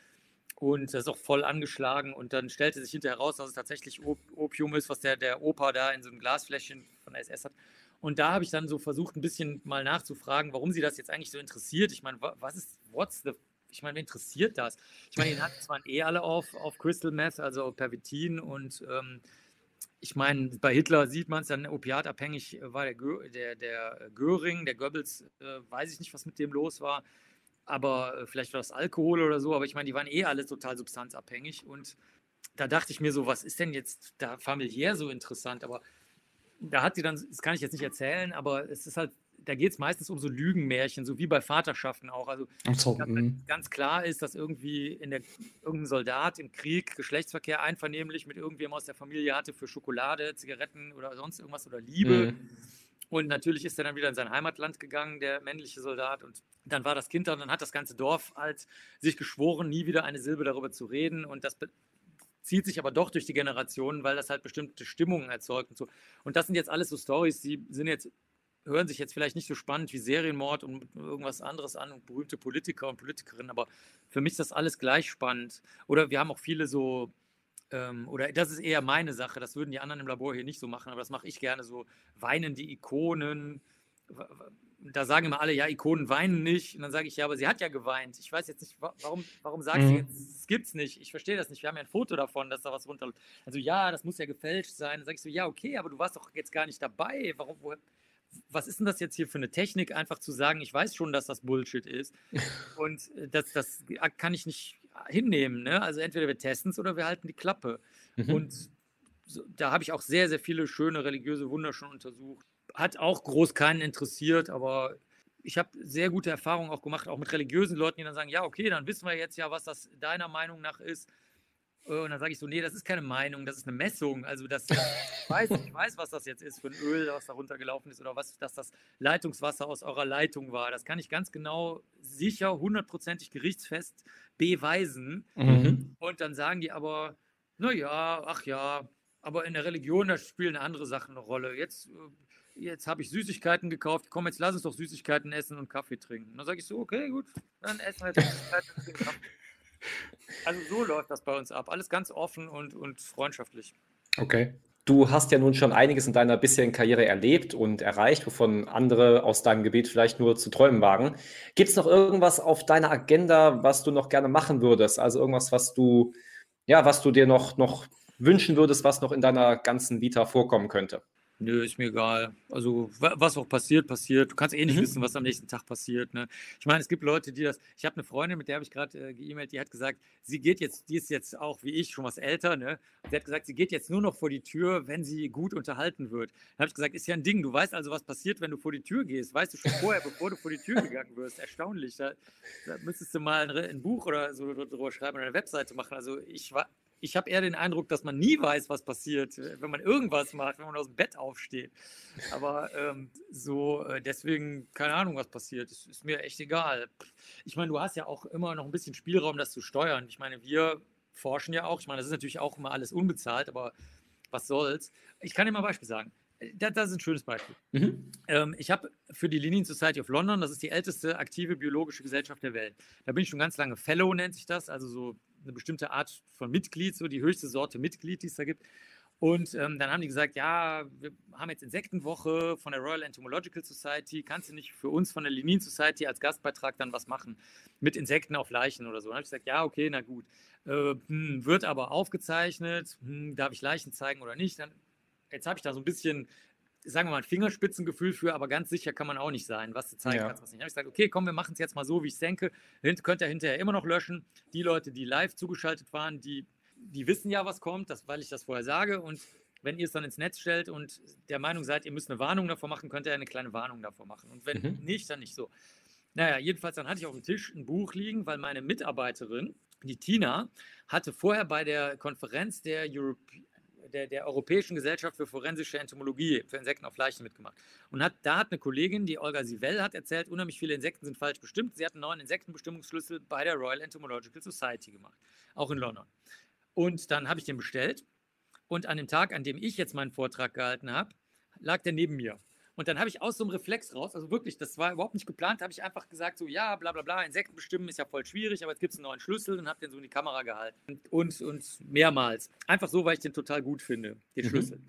Und das ist auch voll angeschlagen. Und dann stellte sich hinterher heraus, dass es tatsächlich Opium ist, was der, der Opa da in so einem Glasfläschchen von SS hat. Und da habe ich dann so versucht, ein bisschen mal nachzufragen, warum sie das jetzt eigentlich so interessiert. Ich meine, was ist, what's the, ich meine, wer interessiert das? Ich meine, die hatten zwar eh alle auf, auf Crystal Meth, also auf Pervitin und ähm, ich meine, bei Hitler sieht man es dann, opiatabhängig war der, Gö der, der Göring, der Goebbels, äh, weiß ich nicht, was mit dem los war, aber äh, vielleicht war das Alkohol oder so, aber ich meine, die waren eh alle total substanzabhängig und da dachte ich mir so, was ist denn jetzt da familiär so interessant, aber da hat sie dann, das kann ich jetzt nicht erzählen, aber es ist halt, da geht es meistens um so Lügenmärchen, so wie bei Vaterschaften auch. Also so, ganz, mhm. ganz, klar ist, dass irgendwie in der, irgendein Soldat im Krieg Geschlechtsverkehr einvernehmlich mit irgendwem aus der Familie hatte für Schokolade, Zigaretten oder sonst irgendwas oder Liebe. Mhm. Und natürlich ist er dann wieder in sein Heimatland gegangen, der männliche Soldat. Und dann war das Kind da und dann hat das ganze Dorf halt sich geschworen, nie wieder eine Silbe darüber zu reden. Und das zieht sich aber doch durch die Generationen, weil das halt bestimmte Stimmungen erzeugt und so. Und das sind jetzt alles so Stories, die sind jetzt hören sich jetzt vielleicht nicht so spannend wie Serienmord und irgendwas anderes an und berühmte Politiker und Politikerinnen, aber für mich ist das alles gleich spannend. Oder wir haben auch viele so, ähm, oder das ist eher meine Sache, das würden die anderen im Labor hier nicht so machen, aber das mache ich gerne so, weinende Ikonen, da sagen immer alle, ja, Ikonen weinen nicht. Und dann sage ich, ja, aber sie hat ja geweint. Ich weiß jetzt nicht, warum, warum sagst mhm. jetzt, es gibt's nicht? Ich verstehe das nicht. Wir haben ja ein Foto davon, dass da was runterläuft. Also ja, das muss ja gefälscht sein. Dann sage ich so, ja, okay, aber du warst doch jetzt gar nicht dabei. Warum, wo, was ist denn das jetzt hier für eine Technik, einfach zu sagen, ich weiß schon, dass das Bullshit ist. Und äh, das, das kann ich nicht hinnehmen. Ne? Also entweder wir testen es oder wir halten die Klappe. Mhm. Und so, da habe ich auch sehr, sehr viele schöne religiöse Wunder schon untersucht hat auch groß keinen interessiert, aber ich habe sehr gute Erfahrungen auch gemacht, auch mit religiösen Leuten, die dann sagen, ja, okay, dann wissen wir jetzt ja, was das deiner Meinung nach ist. Und dann sage ich so, nee, das ist keine Meinung, das ist eine Messung. Also das, ich, weiß, ich weiß, was das jetzt ist für ein Öl, was da runtergelaufen ist oder was, dass das Leitungswasser aus eurer Leitung war. Das kann ich ganz genau, sicher, hundertprozentig gerichtsfest beweisen. Mhm. Und dann sagen die aber, naja, ach ja, aber in der Religion, da spielen andere Sachen eine Rolle. Jetzt äh, jetzt habe ich Süßigkeiten gekauft, komm, jetzt lass uns doch Süßigkeiten essen und Kaffee trinken. Und dann sage ich so, okay, gut, dann essen wir jetzt Süßigkeiten und Kaffee. Also so läuft das bei uns ab. Alles ganz offen und, und freundschaftlich. Okay. Du hast ja nun schon einiges in deiner bisherigen Karriere erlebt und erreicht, wovon andere aus deinem Gebiet vielleicht nur zu träumen wagen. Gibt es noch irgendwas auf deiner Agenda, was du noch gerne machen würdest? Also irgendwas, was du, ja, was du dir noch, noch wünschen würdest, was noch in deiner ganzen Vita vorkommen könnte? Nö, ist mir egal. Also, was auch passiert, passiert. Du kannst eh nicht mhm. wissen, was am nächsten Tag passiert. Ne? Ich meine, es gibt Leute, die das. Ich habe eine Freundin, mit der habe ich gerade äh, geemailt, die hat gesagt, sie geht jetzt, die ist jetzt auch wie ich, schon was älter, ne? sie hat gesagt, sie geht jetzt nur noch vor die Tür, wenn sie gut unterhalten wird. Dann habe ich gesagt, ist ja ein Ding. Du weißt also, was passiert, wenn du vor die Tür gehst. Weißt du schon vorher, bevor du vor die Tür gegangen wirst. Erstaunlich. Da, da müsstest du mal ein, ein Buch oder so drüber schreiben oder eine Webseite machen. Also, ich war ich habe eher den Eindruck, dass man nie weiß, was passiert, wenn man irgendwas macht, wenn man aus dem Bett aufsteht. Aber ähm, so, äh, deswegen, keine Ahnung, was passiert. Es ist mir echt egal. Ich meine, du hast ja auch immer noch ein bisschen Spielraum, das zu steuern. Ich meine, wir forschen ja auch. Ich meine, das ist natürlich auch immer alles unbezahlt, aber was soll's. Ich kann dir mal ein Beispiel sagen. Das, das ist ein schönes Beispiel. Mhm. Ähm, ich habe für die Linien Society of London, das ist die älteste aktive biologische Gesellschaft der Welt. Da bin ich schon ganz lange Fellow, nennt sich das, also so eine bestimmte Art von Mitglied, so die höchste Sorte Mitglied, die es da gibt. Und ähm, dann haben die gesagt, ja, wir haben jetzt Insektenwoche von der Royal Entomological Society, kannst du nicht für uns von der Lenin Society als Gastbeitrag dann was machen mit Insekten auf Leichen oder so? Dann habe ich gesagt, ja, okay, na gut. Äh, hm, wird aber aufgezeichnet, hm, darf ich Leichen zeigen oder nicht? Dann, jetzt habe ich da so ein bisschen sagen wir mal, ein Fingerspitzengefühl für, aber ganz sicher kann man auch nicht sein, was du zeigen ja. kannst, was nicht. Dann habe ich gesagt, okay, komm, wir machen es jetzt mal so, wie ich es denke. Könnt ihr hinterher immer noch löschen. Die Leute, die live zugeschaltet waren, die, die wissen ja, was kommt, das, weil ich das vorher sage. Und wenn ihr es dann ins Netz stellt und der Meinung seid, ihr müsst eine Warnung davor machen, könnt ihr eine kleine Warnung davor machen. Und wenn mhm. nicht, dann nicht so. Naja, jedenfalls, dann hatte ich auf dem Tisch ein Buch liegen, weil meine Mitarbeiterin, die Tina, hatte vorher bei der Konferenz der Europe der, der Europäischen Gesellschaft für forensische Entomologie für Insekten auf Leichen mitgemacht. Und hat, da hat eine Kollegin, die Olga Sivell, hat erzählt, unheimlich viele Insekten sind falsch bestimmt. Sie hat einen neuen Insektenbestimmungsschlüssel bei der Royal Entomological Society gemacht, auch in London. Und dann habe ich den bestellt. Und an dem Tag, an dem ich jetzt meinen Vortrag gehalten habe, lag der neben mir. Und dann habe ich aus so einem Reflex raus, also wirklich, das war überhaupt nicht geplant, habe ich einfach gesagt, so ja, bla bla bla, Insekten bestimmen ist ja voll schwierig, aber jetzt gibt es einen neuen Schlüssel und habe den so in die Kamera gehalten. Und, und mehrmals. Einfach so, weil ich den total gut finde, den mhm. Schlüssel.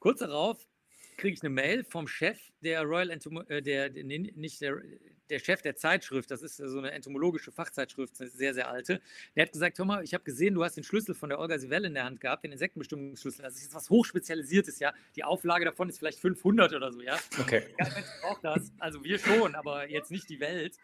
Kurz darauf kriege ich eine Mail vom Chef der Royal Entom äh, der, der, nicht der, der Chef der Zeitschrift, das ist so eine entomologische Fachzeitschrift, eine sehr, sehr alte. Der hat gesagt, hör mal, ich habe gesehen, du hast den Schlüssel von der Olga Sivell in der Hand gehabt, den Insektenbestimmungsschlüssel. Das ist was hochspezialisiertes, ja. Die Auflage davon ist vielleicht 500 oder so, ja. Okay. Kein Mensch braucht das. Also wir schon, aber jetzt nicht die Welt.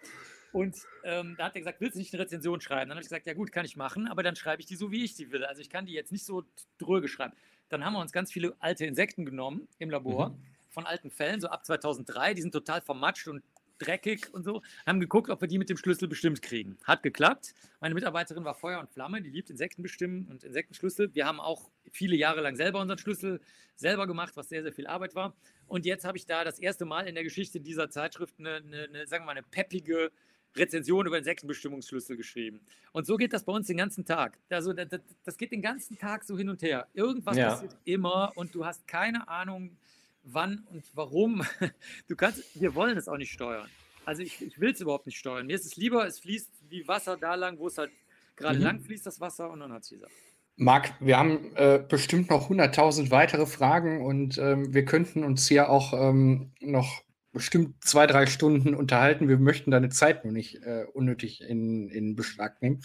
Und ähm, da hat er gesagt, willst du nicht eine Rezension schreiben? Dann habe ich gesagt, ja gut, kann ich machen, aber dann schreibe ich die so, wie ich sie will. Also ich kann die jetzt nicht so dröge schreiben. Dann haben wir uns ganz viele alte Insekten genommen im Labor, mhm. von alten Fällen, so ab 2003. Die sind total vermatscht und dreckig und so. Haben geguckt, ob wir die mit dem Schlüssel bestimmt kriegen. Hat geklappt. Meine Mitarbeiterin war Feuer und Flamme, die liebt Insekten bestimmen und Insektenschlüssel. Wir haben auch viele Jahre lang selber unseren Schlüssel selber gemacht, was sehr, sehr viel Arbeit war. Und jetzt habe ich da das erste Mal in der Geschichte dieser Zeitschrift eine, eine, eine sagen wir mal, eine peppige Rezension über Insektenbestimmungsschlüssel geschrieben. Und so geht das bei uns den ganzen Tag. Also das, das geht den ganzen Tag so hin und her. Irgendwas ja. passiert immer und du hast keine Ahnung, wann und warum. Du kannst, wir wollen es auch nicht steuern. Also ich, ich will es überhaupt nicht steuern. Mir ist es lieber, es fließt wie Wasser da lang, wo es halt gerade mhm. lang fließt, das Wasser, und dann hat es die Sache. Marc, wir haben äh, bestimmt noch 100.000 weitere Fragen und ähm, wir könnten uns hier auch ähm, noch bestimmt zwei, drei Stunden unterhalten. Wir möchten deine Zeit nur nicht äh, unnötig in, in Beschlag nehmen.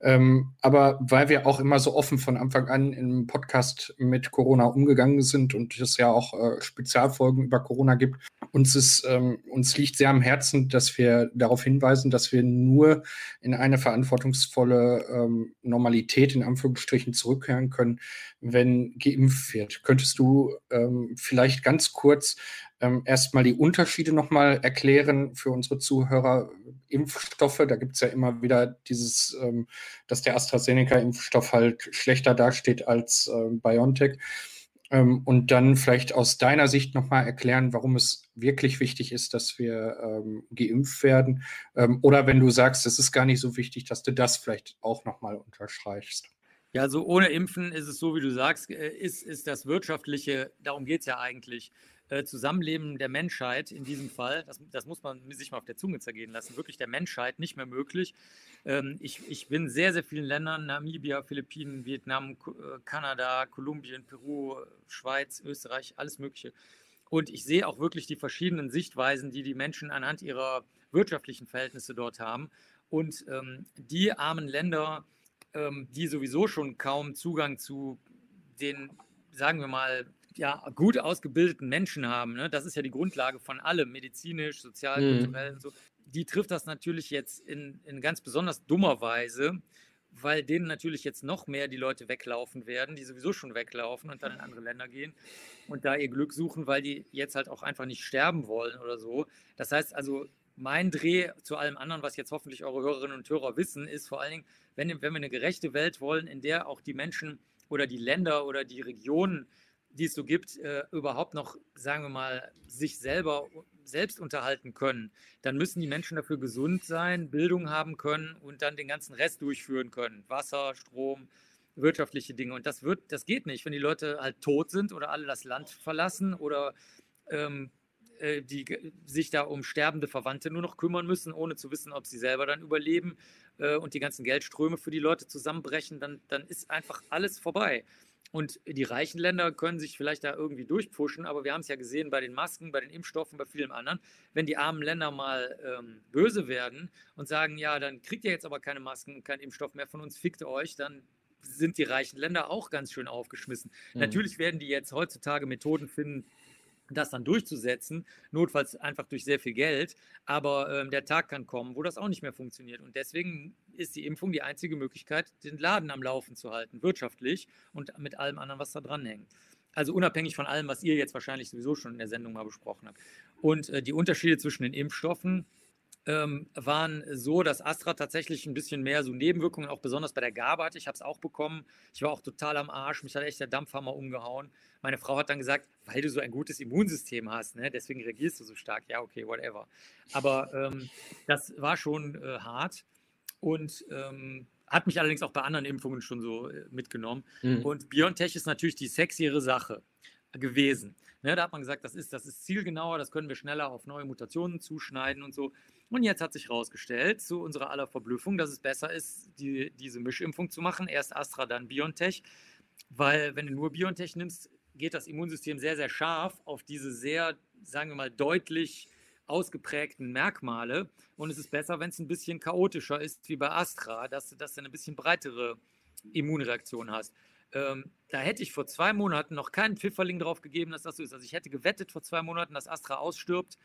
Ähm, aber weil wir auch immer so offen von Anfang an im Podcast mit Corona umgegangen sind und es ja auch äh, Spezialfolgen über Corona gibt, uns, ist, ähm, uns liegt sehr am Herzen, dass wir darauf hinweisen, dass wir nur in eine verantwortungsvolle ähm, Normalität in Anführungsstrichen zurückkehren können, wenn geimpft wird. Könntest du ähm, vielleicht ganz kurz ähm, erstmal die Unterschiede nochmal erklären für unsere Zuhörer. Impfstoffe, da gibt es ja immer wieder dieses, ähm, dass der AstraZeneca-Impfstoff halt schlechter dasteht als äh, BioNTech. Ähm, und dann vielleicht aus deiner Sicht nochmal erklären, warum es wirklich wichtig ist, dass wir ähm, geimpft werden. Ähm, oder wenn du sagst, es ist gar nicht so wichtig, dass du das vielleicht auch nochmal unterstreichst. Ja, also ohne Impfen ist es so, wie du sagst, äh, ist, ist das Wirtschaftliche, darum geht es ja eigentlich, äh, Zusammenleben der Menschheit in diesem Fall, das, das, muss man sich mal auf der Zunge zergehen lassen, wirklich der Menschheit nicht mehr möglich. Ähm, ich, ich bin in sehr, sehr vielen Ländern, Namibia, Philippinen, Vietnam, äh, Kanada, Kolumbien, Peru, Schweiz, Österreich, alles Mögliche. Und ich sehe auch wirklich die verschiedenen Sichtweisen, die die Menschen anhand ihrer wirtschaftlichen Verhältnisse dort haben. Und ähm, die armen Länder, ähm, die sowieso schon kaum Zugang zu den, sagen wir mal, ja, gut ausgebildeten Menschen haben, ne? das ist ja die Grundlage von allem, medizinisch, sozial, mhm. kulturell und so, die trifft das natürlich jetzt in, in ganz besonders dummer Weise, weil denen natürlich jetzt noch mehr die Leute weglaufen werden, die sowieso schon weglaufen und dann in andere Länder gehen und da ihr Glück suchen, weil die jetzt halt auch einfach nicht sterben wollen oder so. Das heißt also, mein Dreh zu allem anderen, was jetzt hoffentlich eure Hörerinnen und Hörer wissen, ist vor allen Dingen, wenn, wenn wir eine gerechte Welt wollen, in der auch die Menschen oder die Länder oder die Regionen die es so gibt, äh, überhaupt noch, sagen wir mal, sich selber selbst unterhalten können, dann müssen die Menschen dafür gesund sein, Bildung haben können und dann den ganzen Rest durchführen können. Wasser, Strom, wirtschaftliche Dinge. Und das wird, das geht nicht, wenn die Leute halt tot sind oder alle das Land verlassen oder ähm, äh, die sich da um sterbende Verwandte nur noch kümmern müssen, ohne zu wissen, ob sie selber dann überleben äh, und die ganzen Geldströme für die Leute zusammenbrechen, dann, dann ist einfach alles vorbei. Und die reichen Länder können sich vielleicht da irgendwie durchpushen, aber wir haben es ja gesehen bei den Masken, bei den Impfstoffen, bei vielen anderen. Wenn die armen Länder mal ähm, böse werden und sagen, ja, dann kriegt ihr jetzt aber keine Masken, keinen Impfstoff mehr von uns, fickt euch, dann sind die reichen Länder auch ganz schön aufgeschmissen. Mhm. Natürlich werden die jetzt heutzutage Methoden finden, das dann durchzusetzen, notfalls einfach durch sehr viel Geld. Aber ähm, der Tag kann kommen, wo das auch nicht mehr funktioniert. Und deswegen ist die Impfung die einzige Möglichkeit, den Laden am Laufen zu halten, wirtschaftlich und mit allem anderen, was da dran hängt. Also unabhängig von allem, was ihr jetzt wahrscheinlich sowieso schon in der Sendung mal besprochen habt. Und äh, die Unterschiede zwischen den Impfstoffen ähm, waren so, dass Astra tatsächlich ein bisschen mehr so Nebenwirkungen, auch besonders bei der Gabe hatte. Ich habe es auch bekommen. Ich war auch total am Arsch. Mich hat echt der Dampfhammer umgehauen. Meine Frau hat dann gesagt, weil du so ein gutes Immunsystem hast, ne? deswegen reagierst du so stark. Ja, okay, whatever. Aber ähm, das war schon äh, hart und ähm, hat mich allerdings auch bei anderen Impfungen schon so äh, mitgenommen. Mhm. Und BioNTech ist natürlich die sexiere Sache gewesen. Ne, da hat man gesagt, das ist, das ist zielgenauer, das können wir schneller auf neue Mutationen zuschneiden und so. Und jetzt hat sich herausgestellt, zu unserer aller Verblüffung, dass es besser ist, die, diese Mischimpfung zu machen. Erst Astra, dann BioNTech. Weil, wenn du nur BioNTech nimmst, geht das Immunsystem sehr, sehr scharf auf diese sehr, sagen wir mal, deutlich ausgeprägten Merkmale. Und es ist besser, wenn es ein bisschen chaotischer ist, wie bei Astra, dass, dass du eine bisschen breitere Immunreaktion hast. Ähm, da hätte ich vor zwei Monaten noch keinen Pfifferling drauf gegeben, dass das so ist. Also ich hätte gewettet vor zwei Monaten, dass Astra ausstirbt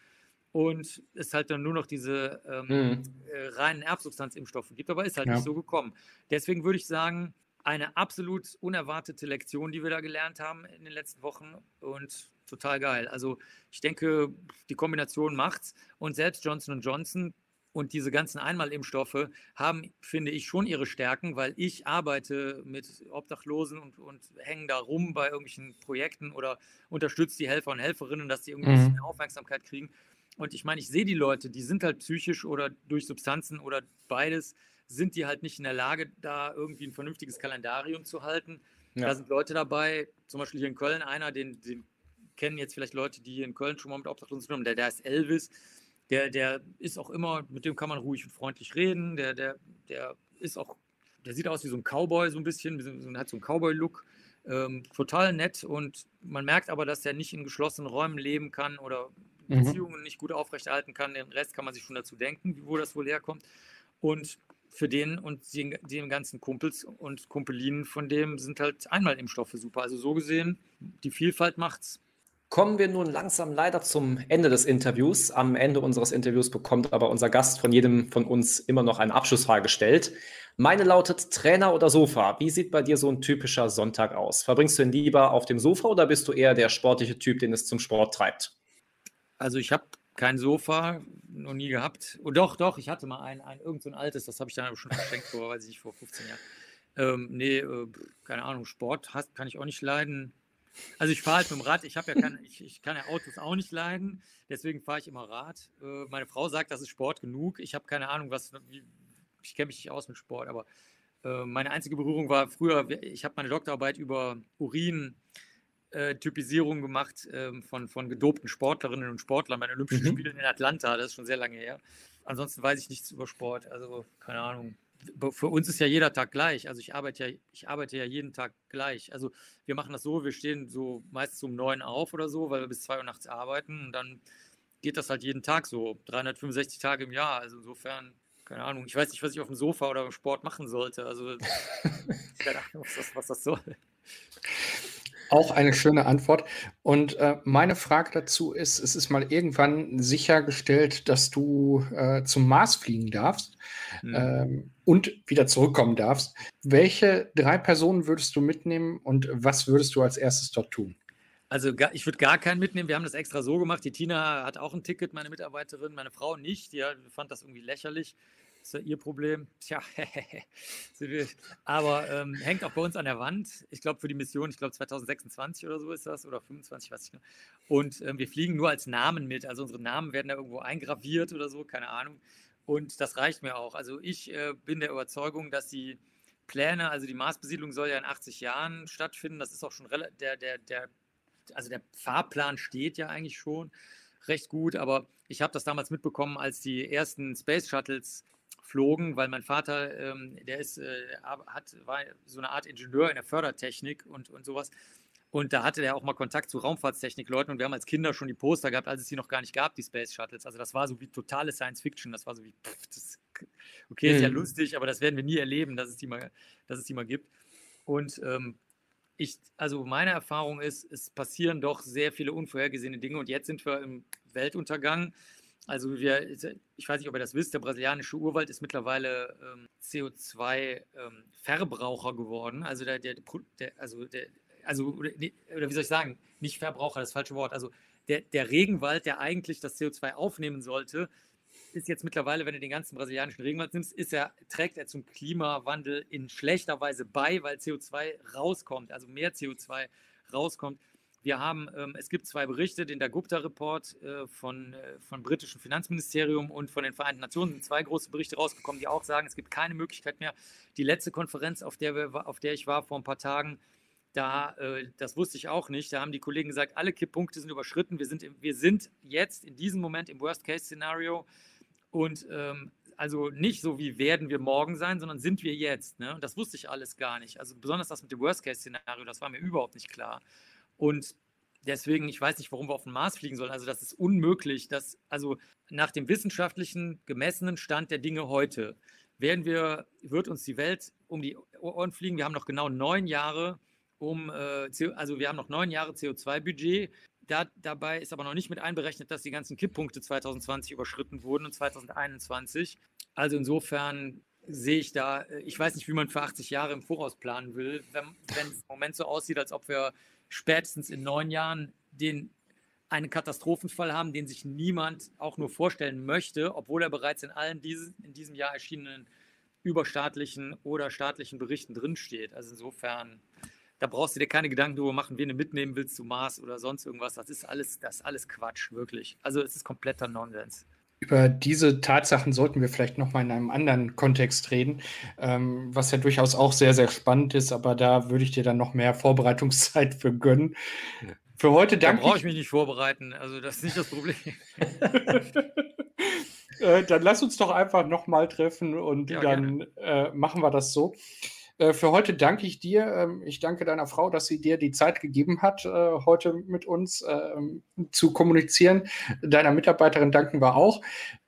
und es halt dann nur noch diese ähm, mhm. äh, reinen Erbsubstanzimpfstoffe gibt, aber ist halt ja. nicht so gekommen. Deswegen würde ich sagen, eine absolut unerwartete Lektion, die wir da gelernt haben in den letzten Wochen und total geil. Also ich denke, die Kombination macht's und selbst Johnson Johnson und diese ganzen Einmalimpfstoffe haben, finde ich, schon ihre Stärken, weil ich arbeite mit Obdachlosen und, und hänge da rum bei irgendwelchen Projekten oder unterstütze die Helfer und Helferinnen, dass die irgendwie mhm. ein bisschen mehr Aufmerksamkeit kriegen. Und ich meine, ich sehe die Leute, die sind halt psychisch oder durch Substanzen oder beides, sind die halt nicht in der Lage, da irgendwie ein vernünftiges Kalendarium zu halten. Ja. Da sind Leute dabei, zum Beispiel hier in Köln, einer, den, den kennen jetzt vielleicht Leute, die hier in Köln schon mal mit Obdachlosen haben, der, der ist Elvis der, der ist auch immer, mit dem kann man ruhig und freundlich reden. Der, der, der ist auch, der sieht aus wie so ein Cowboy, so ein bisschen, hat so einen Cowboy-Look. Ähm, total nett und man merkt aber, dass er nicht in geschlossenen Räumen leben kann oder mhm. Beziehungen mhm. nicht gut aufrechterhalten kann. Den Rest kann man sich schon dazu denken, wo das wohl herkommt. Und für den und den, den ganzen Kumpels und Kumpelinen von dem sind halt einmal Impfstoffe super. Also so gesehen, die Vielfalt macht's. Kommen wir nun langsam leider zum Ende des Interviews. Am Ende unseres Interviews bekommt aber unser Gast von jedem von uns immer noch eine Abschlussfrage gestellt. Meine lautet Trainer oder Sofa. Wie sieht bei dir so ein typischer Sonntag aus? Verbringst du ihn lieber auf dem Sofa oder bist du eher der sportliche Typ, den es zum Sport treibt? Also ich habe kein Sofa noch nie gehabt. Oh, doch, doch, ich hatte mal ein, ein irgend so ein altes, das habe ich dann aber schon verschenkt vor, weiß ich vor 15 Jahren. Ähm, nee, äh, keine Ahnung, Sport kann ich auch nicht leiden. Also ich fahre halt mit dem Rad, ich habe ja keine, ich, ich kann ja Autos auch nicht leiden, deswegen fahre ich immer Rad. Äh, meine Frau sagt, das ist Sport genug. Ich habe keine Ahnung, was, ich kenne mich nicht aus mit Sport, aber äh, meine einzige Berührung war früher, ich habe meine Doktorarbeit über Urin äh, gemacht ähm, von, von gedopten Sportlerinnen und Sportlern bei den Olympischen mhm. Spielen in Atlanta. Das ist schon sehr lange her. Ansonsten weiß ich nichts über Sport. Also, keine Ahnung für uns ist ja jeder Tag gleich. Also ich arbeite ja, ich arbeite ja jeden Tag gleich. Also wir machen das so, wir stehen so meistens um neun auf oder so, weil wir bis zwei Uhr nachts arbeiten und dann geht das halt jeden Tag so, 365 Tage im Jahr. Also insofern, keine Ahnung, ich weiß nicht, was ich auf dem Sofa oder im Sport machen sollte. Also keine Ahnung, was das, was das soll. Auch eine schöne Antwort. Und äh, meine Frage dazu ist, es ist mal irgendwann sichergestellt, dass du äh, zum Mars fliegen darfst mhm. ähm, und wieder zurückkommen darfst. Welche drei Personen würdest du mitnehmen und was würdest du als erstes dort tun? Also ich würde gar keinen mitnehmen. Wir haben das extra so gemacht. Die Tina hat auch ein Ticket, meine Mitarbeiterin, meine Frau nicht. Die fand das irgendwie lächerlich ist ja ihr Problem. Tja, aber ähm, hängt auch bei uns an der Wand. Ich glaube, für die Mission, ich glaube 2026 oder so ist das, oder 25, weiß ich nicht. Und ähm, wir fliegen nur als Namen mit. Also unsere Namen werden da irgendwo eingraviert oder so, keine Ahnung. Und das reicht mir auch. Also ich äh, bin der Überzeugung, dass die Pläne, also die Marsbesiedlung soll ja in 80 Jahren stattfinden. Das ist auch schon der, der, der, also der Fahrplan steht ja eigentlich schon recht gut, aber ich habe das damals mitbekommen, als die ersten Space Shuttles flogen, weil mein Vater, ähm, der ist, äh, hat, war so eine Art Ingenieur in der Fördertechnik und, und sowas. Und da hatte er auch mal Kontakt zu Raumfahrtstechnik-Leuten und wir haben als Kinder schon die Poster gehabt, als es sie noch gar nicht gab, die Space Shuttles. Also das war so wie totale Science Fiction. Das war so wie, pff, das, okay, ist ja mhm. lustig, aber das werden wir nie erleben, dass es die mal, dass es die mal gibt. Und ähm, ich, also meine Erfahrung ist, es passieren doch sehr viele unvorhergesehene Dinge und jetzt sind wir im Weltuntergang. Also wir, ich weiß nicht, ob ihr das wisst, der brasilianische Urwald ist mittlerweile ähm, CO2-Verbraucher ähm, geworden. Also der, der, der also der, also oder, wie soll ich sagen, nicht Verbraucher, das falsche Wort. Also der, der Regenwald, der eigentlich das CO2 aufnehmen sollte, ist jetzt mittlerweile, wenn du den ganzen brasilianischen Regenwald nimmst, ist er, trägt er zum Klimawandel in schlechter Weise bei, weil CO2 rauskommt, also mehr CO2 rauskommt. Wir haben, ähm, es gibt zwei Berichte, den der Gupta-Report äh, von, äh, von britischen Finanzministerium und von den Vereinten Nationen sind zwei große Berichte rausgekommen, die auch sagen, es gibt keine Möglichkeit mehr. Die letzte Konferenz, auf der, wir, auf der ich war vor ein paar Tagen, da, äh, das wusste ich auch nicht, da haben die Kollegen gesagt, alle Kipppunkte sind überschritten. Wir sind, wir sind jetzt in diesem Moment im Worst-Case-Szenario und ähm, also nicht so wie werden wir morgen sein, sondern sind wir jetzt. Ne? Und das wusste ich alles gar nicht. Also besonders das mit dem Worst-Case-Szenario, das war mir überhaupt nicht klar. Und deswegen, ich weiß nicht, warum wir auf den Mars fliegen sollen. Also das ist unmöglich. Dass, also nach dem wissenschaftlichen gemessenen Stand der Dinge heute werden wir, wird uns die Welt um die Ohren fliegen. Wir haben noch genau neun Jahre um, äh, also wir haben noch neun Jahre CO2-Budget. Da, dabei ist aber noch nicht mit einberechnet, dass die ganzen Kipppunkte 2020 überschritten wurden und 2021. Also insofern sehe ich da, äh, ich weiß nicht, wie man für 80 Jahre im Voraus planen will, wenn, wenn es im Moment so aussieht, als ob wir spätestens in neun Jahren den einen Katastrophenfall haben, den sich niemand auch nur vorstellen möchte, obwohl er bereits in allen diese, in diesem Jahr erschienenen überstaatlichen oder staatlichen Berichten drinsteht. Also insofern da brauchst du dir keine Gedanken darüber machen, wen du mitnehmen willst zu Mars oder sonst irgendwas. Das ist alles, das ist alles Quatsch, wirklich. Also es ist kompletter Nonsens. Über diese Tatsachen sollten wir vielleicht noch mal in einem anderen Kontext reden, ähm, was ja durchaus auch sehr, sehr spannend ist, aber da würde ich dir dann noch mehr Vorbereitungszeit für gönnen. Für heute danke Da brauche ich mich nicht vorbereiten, also das ist nicht das Problem. äh, dann lass uns doch einfach noch mal treffen und ja, dann äh, machen wir das so. Äh, für heute danke ich dir. Ähm, ich danke deiner Frau, dass sie dir die Zeit gegeben hat, äh, heute mit uns ähm, zu kommunizieren. Deiner Mitarbeiterin danken wir auch.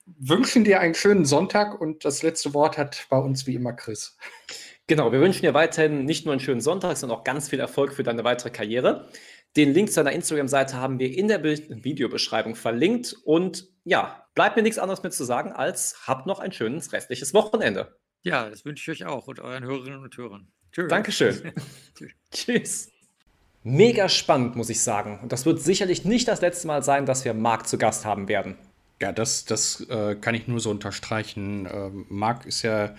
Wünschen dir einen schönen Sonntag und das letzte Wort hat bei uns wie immer Chris. Genau, wir wünschen dir weiterhin nicht nur einen schönen Sonntag, sondern auch ganz viel Erfolg für deine weitere Karriere. Den Link zu deiner Instagram-Seite haben wir in der Videobeschreibung verlinkt. Und ja, bleibt mir nichts anderes mehr zu sagen, als habt noch ein schönes restliches Wochenende. Ja, das wünsche ich euch auch und euren Hörerinnen und Hörern. Tschüss. Dankeschön. Tschüss. Mega spannend, muss ich sagen. Und das wird sicherlich nicht das letzte Mal sein, dass wir Marc zu Gast haben werden. Ja, das, das äh, kann ich nur so unterstreichen. Ähm, Marc ist ja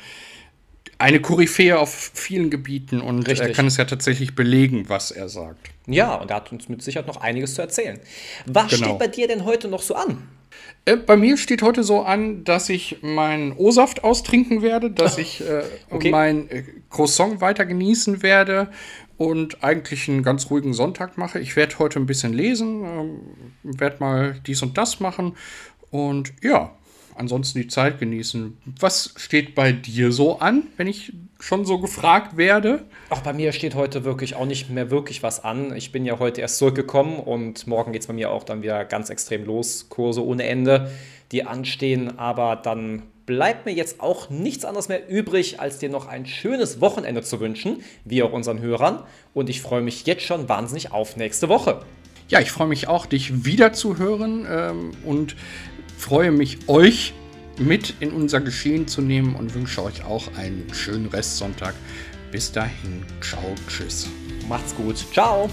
eine Koryphäe auf vielen Gebieten und Richtig. er kann es ja tatsächlich belegen, was er sagt. Ja, und er hat uns mit Sicherheit noch einiges zu erzählen. Was genau. steht bei dir denn heute noch so an? Äh, bei mir steht heute so an, dass ich meinen O-Saft austrinken werde, dass ich äh, okay. mein äh, Croissant weiter genießen werde und eigentlich einen ganz ruhigen Sonntag mache. Ich werde heute ein bisschen lesen, äh, werde mal dies und das machen und ja, ansonsten die Zeit genießen. Was steht bei dir so an, wenn ich schon so gefragt werde? Ach, bei mir steht heute wirklich auch nicht mehr wirklich was an. Ich bin ja heute erst zurückgekommen und morgen geht es bei mir auch dann wieder ganz extrem los. Kurse ohne Ende, die anstehen. Aber dann bleibt mir jetzt auch nichts anderes mehr übrig, als dir noch ein schönes Wochenende zu wünschen, wie auch unseren Hörern. Und ich freue mich jetzt schon wahnsinnig auf nächste Woche. Ja, ich freue mich auch, dich wieder zu hören ähm, und freue mich, euch mit in unser Geschehen zu nehmen und wünsche euch auch einen schönen Restsonntag. Bis dahin, ciao, tschüss. Macht's gut. Ciao.